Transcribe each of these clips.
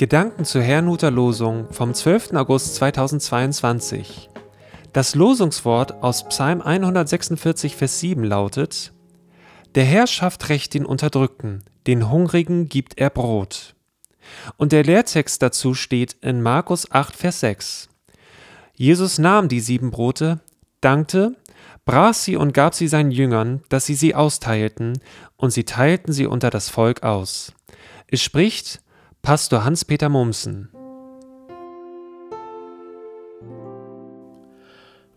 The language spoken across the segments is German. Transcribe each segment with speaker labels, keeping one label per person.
Speaker 1: Gedanken zur Herrnhuter Losung vom 12. August 2022. Das Losungswort aus Psalm 146, Vers 7 lautet: Der Herr schafft Recht den Unterdrückten, den Hungrigen gibt er Brot. Und der Lehrtext dazu steht in Markus 8, Vers 6. Jesus nahm die sieben Brote, dankte, brach sie und gab sie seinen Jüngern, dass sie sie austeilten, und sie teilten sie unter das Volk aus. Es spricht Pastor Hans-Peter Mumsen.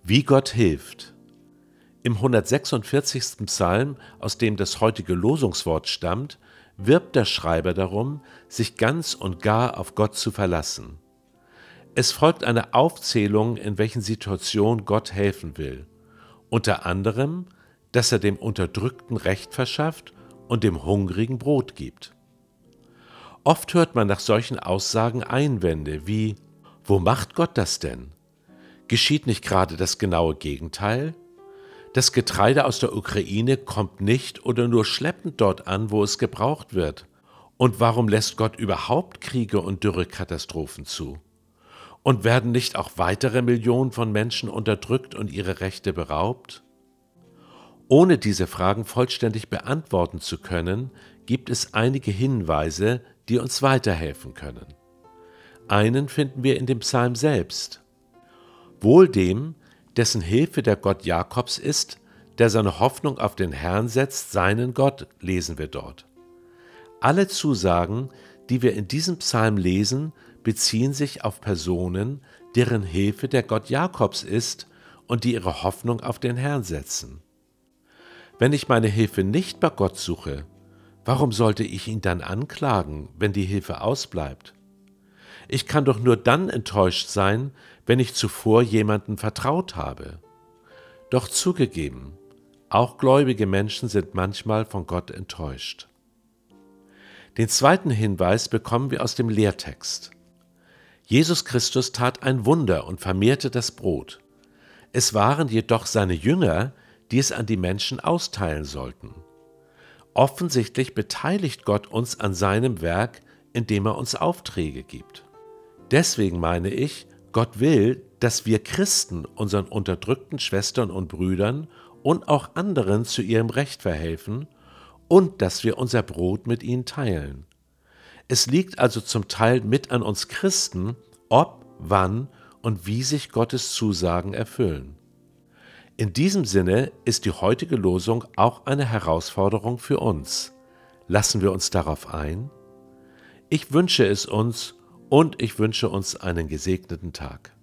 Speaker 2: Wie Gott hilft. Im 146. Psalm, aus dem das heutige Losungswort stammt, wirbt der Schreiber darum, sich ganz und gar auf Gott zu verlassen. Es folgt eine Aufzählung, in welchen Situationen Gott helfen will. Unter anderem, dass er dem Unterdrückten Recht verschafft und dem Hungrigen Brot gibt. Oft hört man nach solchen Aussagen Einwände wie Wo macht Gott das denn? Geschieht nicht gerade das genaue Gegenteil? Das Getreide aus der Ukraine kommt nicht oder nur schleppend dort an, wo es gebraucht wird. Und warum lässt Gott überhaupt Kriege und Dürrekatastrophen zu? Und werden nicht auch weitere Millionen von Menschen unterdrückt und ihre Rechte beraubt? Ohne diese Fragen vollständig beantworten zu können, gibt es einige Hinweise, die uns weiterhelfen können. Einen finden wir in dem Psalm selbst. Wohl dem, dessen Hilfe der Gott Jakobs ist, der seine Hoffnung auf den Herrn setzt, seinen Gott, lesen wir dort. Alle Zusagen, die wir in diesem Psalm lesen, beziehen sich auf Personen, deren Hilfe der Gott Jakobs ist und die ihre Hoffnung auf den Herrn setzen. Wenn ich meine Hilfe nicht bei Gott suche, warum sollte ich ihn dann anklagen, wenn die Hilfe ausbleibt? Ich kann doch nur dann enttäuscht sein, wenn ich zuvor jemanden vertraut habe. Doch zugegeben, auch gläubige Menschen sind manchmal von Gott enttäuscht. Den zweiten Hinweis bekommen wir aus dem Lehrtext. Jesus Christus tat ein Wunder und vermehrte das Brot. Es waren jedoch seine Jünger, die es an die Menschen austeilen sollten. Offensichtlich beteiligt Gott uns an seinem Werk, indem er uns Aufträge gibt. Deswegen meine ich, Gott will, dass wir Christen unseren unterdrückten Schwestern und Brüdern und auch anderen zu ihrem Recht verhelfen und dass wir unser Brot mit ihnen teilen. Es liegt also zum Teil mit an uns Christen, ob, wann und wie sich Gottes Zusagen erfüllen. In diesem Sinne ist die heutige Losung auch eine Herausforderung für uns. Lassen wir uns darauf ein? Ich wünsche es uns und ich wünsche uns einen gesegneten Tag.